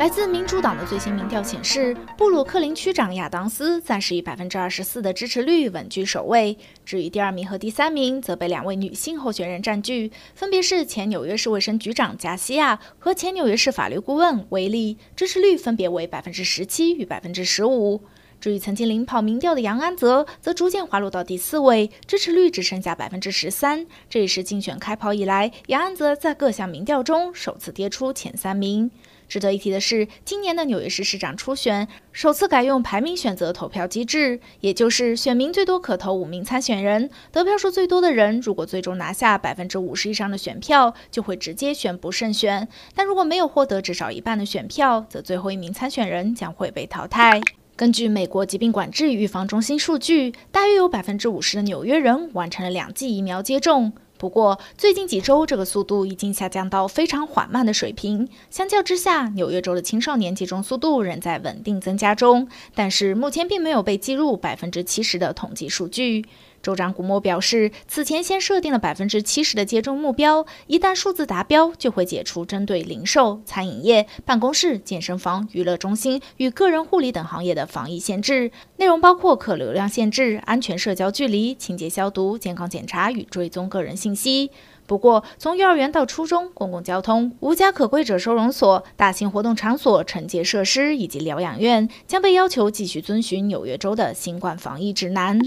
来自民主党的最新民调显示，布鲁克林区长亚当斯暂时以百分之二十四的支持率稳居首位。至于第二名和第三名，则被两位女性候选人占据，分别是前纽约市卫生局长加西亚和前纽约市法律顾问威利，支持率分别为百分之十七与百分之十五。至于曾经领跑民调的杨安泽，则逐渐滑落到第四位，支持率只剩下百分之十三。这也是竞选开跑以来，杨安泽在各项民调中首次跌出前三名。值得一提的是，今年的纽约市市长初选首次改用排名选择投票机制，也就是选民最多可投五名参选人，得票数最多的人如果最终拿下百分之五十以上的选票，就会直接宣布胜选；但如果没有获得至少一半的选票，则最后一名参选人将会被淘汰。根据美国疾病管制与预防中心数据，大约有百分之五十的纽约人完成了两剂疫苗接种。不过，最近几周这个速度已经下降到非常缓慢的水平。相较之下，纽约州的青少年集中速度仍在稳定增加中，但是目前并没有被计入百分之七十的统计数据。州长古莫表示，此前先设定了百分之七十的接种目标，一旦数字达标，就会解除针对零售、餐饮业、办公室、健身房、娱乐中心与个人护理等行业的防疫限制，内容包括客流量限制、安全社交距离、清洁消毒、健康检查与追踪个人信息。不过，从幼儿园到初中、公共交通、无家可归者收容所、大型活动场所、惩戒设施以及疗养院，将被要求继续遵循纽约州的新冠防疫指南。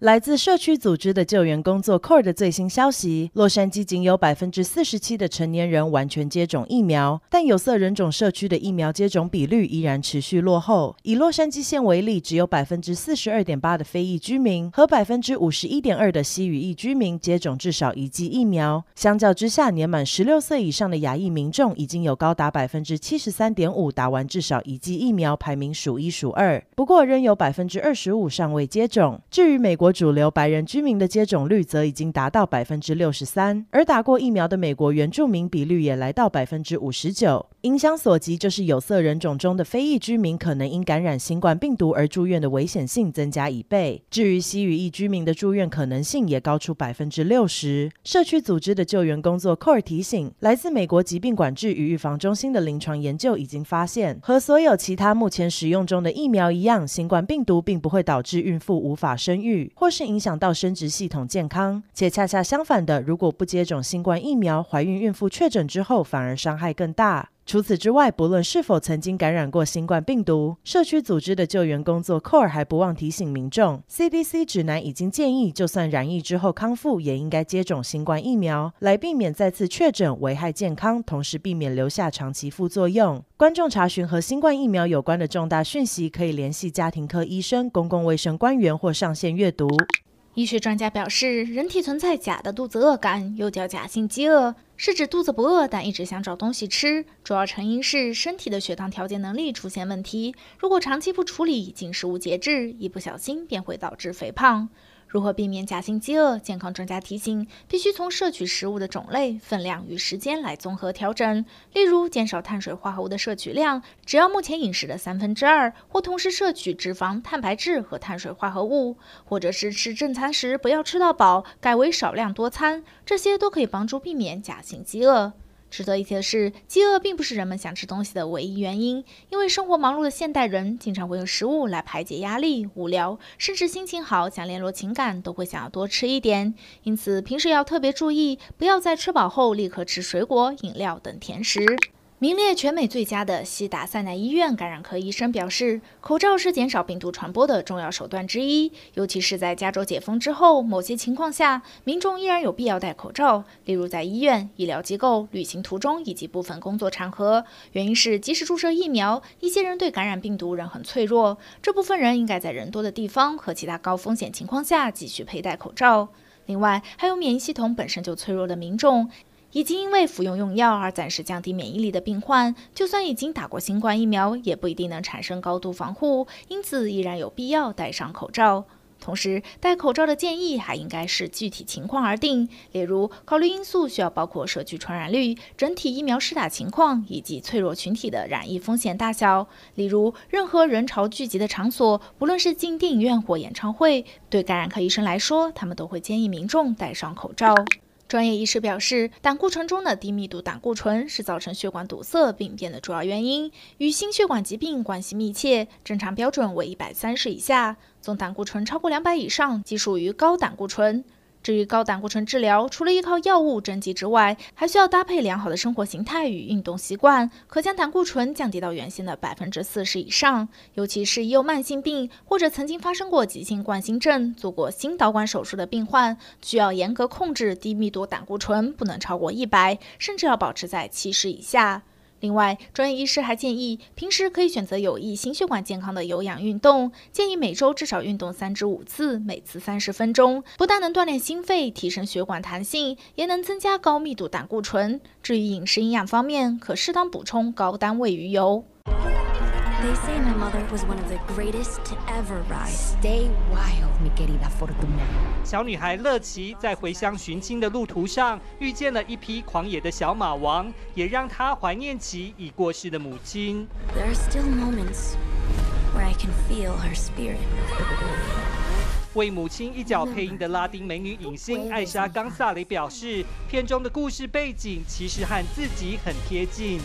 来自社区组织的救援工作 CORE 的最新消息：洛杉矶仅有百分之四十七的成年人完全接种疫苗，但有色人种社区的疫苗接种比率依然持续落后。以洛杉矶县为例，只有百分之四十二点八的非裔居民和百分之五十一点二的西语裔居民接种至少一剂疫苗。相较之下，年满十六岁以上的亚裔民众已经有高达百分之七十三点五打完至少一剂疫苗，排名数一数二。不过，仍有百分之二十五尚未接种。至于美国，主流白人居民的接种率则已经达到百分之六十三，而打过疫苗的美国原住民比率也来到百分之五十九。影响所及，就是有色人种中的非裔居民可能因感染新冠病毒而住院的危险性增加一倍。至于西语裔居民的住院可能性也高出百分之六十。社区组织的救援工作 CORE 提醒，来自美国疾病管制与预防中心的临床研究已经发现，和所有其他目前使用中的疫苗一样，新冠病毒并不会导致孕妇无法生育，或是影响到生殖系统健康。且恰恰相反的，如果不接种新冠疫苗，怀孕孕妇确诊之后反而伤害更大。除此之外，不论是否曾经感染过新冠病毒，社区组织的救援工作 CORE 还不忘提醒民众，CDC 指南已经建议，就算染疫之后康复，也应该接种新冠疫苗，来避免再次确诊危害健康，同时避免留下长期副作用。观众查询和新冠疫苗有关的重大讯息，可以联系家庭科医生、公共卫生官员或上线阅读。医学专家表示，人体存在假的肚子饿感，又叫假性饥饿，是指肚子不饿，但一直想找东西吃。主要成因是身体的血糖调节能力出现问题，如果长期不处理，进食物节制，一不小心便会导致肥胖。如何避免假性饥饿？健康专家提醒，必须从摄取食物的种类、分量与时间来综合调整。例如，减少碳水化合物的摄取量，只要目前饮食的三分之二，或同时摄取脂肪、蛋白质和碳水化合物，或者是吃正餐时不要吃到饱，改为少量多餐，这些都可以帮助避免假性饥饿。值得一提的是，饥饿并不是人们想吃东西的唯一原因，因为生活忙碌的现代人经常会用食物来排解压力、无聊，甚至心情好想联络情感都会想要多吃一点。因此，平时要特别注意，不要在吃饱后立刻吃水果、饮料等甜食。名列全美最佳的西达塞纳医院感染科医生表示，口罩是减少病毒传播的重要手段之一，尤其是在加州解封之后，某些情况下，民众依然有必要戴口罩，例如在医院、医疗机构、旅行途中以及部分工作场合。原因是，即使注射疫苗，一些人对感染病毒仍很脆弱，这部分人应该在人多的地方和其他高风险情况下继续佩戴口罩。另外，还有免疫系统本身就脆弱的民众。已经因为服用用药而暂时降低免疫力的病患，就算已经打过新冠疫苗，也不一定能产生高度防护，因此依然有必要戴上口罩。同时，戴口罩的建议还应该视具体情况而定，例如考虑因素需要包括社区传染率、整体疫苗施打情况以及脆弱群体的染疫风险大小。例如，任何人潮聚集的场所，不论是进电影院或演唱会，对感染科医生来说，他们都会建议民众戴上口罩。专业医师表示，胆固醇中的低密度胆固醇是造成血管堵塞病变的主要原因，与心血管疾病关系密切，正常标准为一百三十以下，总胆固醇超过两百以上即属于高胆固醇。至于高胆固醇治疗，除了依靠药物针剂之外，还需要搭配良好的生活形态与运动习惯，可将胆固醇降低到原先的百分之四十以上。尤其是已有慢性病或者曾经发生过急性冠心症、做过心导管手术的病患，需要严格控制低密度胆固醇，不能超过一百，甚至要保持在七十以下。另外，专业医师还建议，平时可以选择有益心血管健康的有氧运动，建议每周至少运动三至五次，每次三十分钟，不但能锻炼心肺、提升血管弹性，也能增加高密度胆固醇。至于饮食营养方面，可适当补充高单位鱼油。They say my mother was one of the greatest to ever rise. Stay wild, mi querida Fortuna. 小女孩乐琪在回乡寻亲的路途上遇见了一匹狂野的小马王，也让她怀念起已过世的母亲。There are still moments where I can feel her spirit. 为母亲一角配音的拉丁美女影星艾莎·冈萨雷表示，片中的故事背景其实和自己很贴近。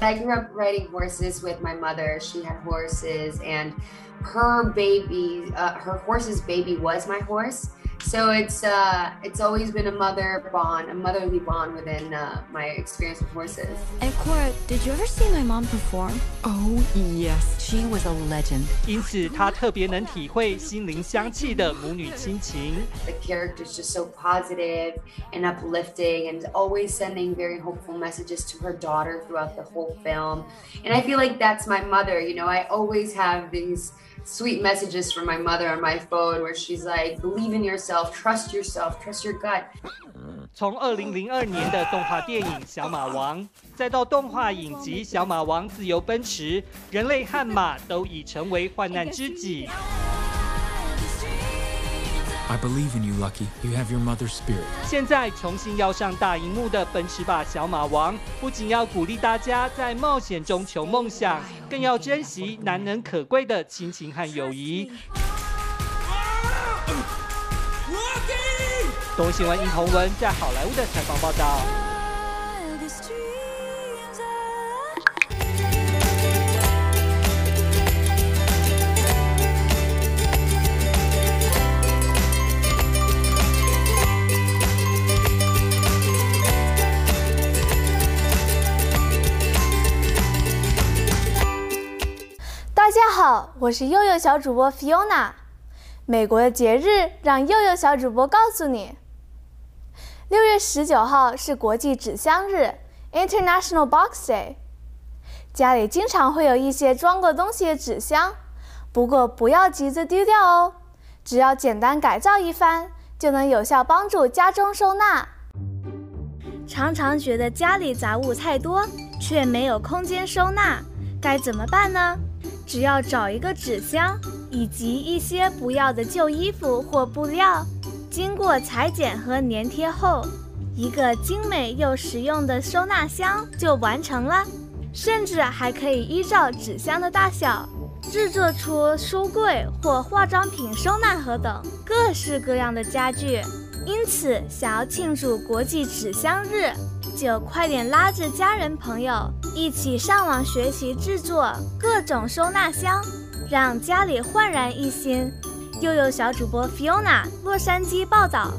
I grew up riding horses with my mother. She had horses, and her baby, uh, her horse's baby was my horse. So it's uh, it's always been a mother bond, a motherly bond within uh, my experience with horses. And Cora, did you ever see my mom perform? Oh yes, she was a legend. 因此，她特别能体会心灵相契的母女亲情。The character's just so positive and uplifting, and always sending very hopeful messages to her daughter throughout the whole film. And I feel like that's my mother. You know, I always have these sweet messages from my mother on my phone where she's like, believe in yourself, Trust yourself, trust your gut. 从二零零二年的动画电影《小马王》，再到动画影集《小马王自由奔驰》，人类和马都已成为患难知己。I believe in you, Lucky. You have your mother's spirit. 现在重新要上大荧幕的《奔驰吧，小马王》，不仅要鼓励大家在冒险中求梦想，更要珍惜难能可贵的亲情和友谊。东新闻殷鸿文在好莱坞的采访报道。大家好，我是幼幼小主播 Fiona。美国的节日，让幼幼小主播告诉你：六月十九号是国际纸箱日 （International Box Day）。家里经常会有一些装过东西的纸箱，不过不要急着丢掉哦，只要简单改造一番，就能有效帮助家中收纳。常常觉得家里杂物太多，却没有空间收纳，该怎么办呢？只要找一个纸箱，以及一些不要的旧衣服或布料，经过裁剪和粘贴后，一个精美又实用的收纳箱就完成了。甚至还可以依照纸箱的大小，制作出书柜或化妆品收纳盒等各式各样的家具。因此，想要庆祝国际纸箱日，就快点拉着家人朋友一起上网学习制作各种收纳箱，让家里焕然一新。又有小主播 Fiona 洛杉矶报道。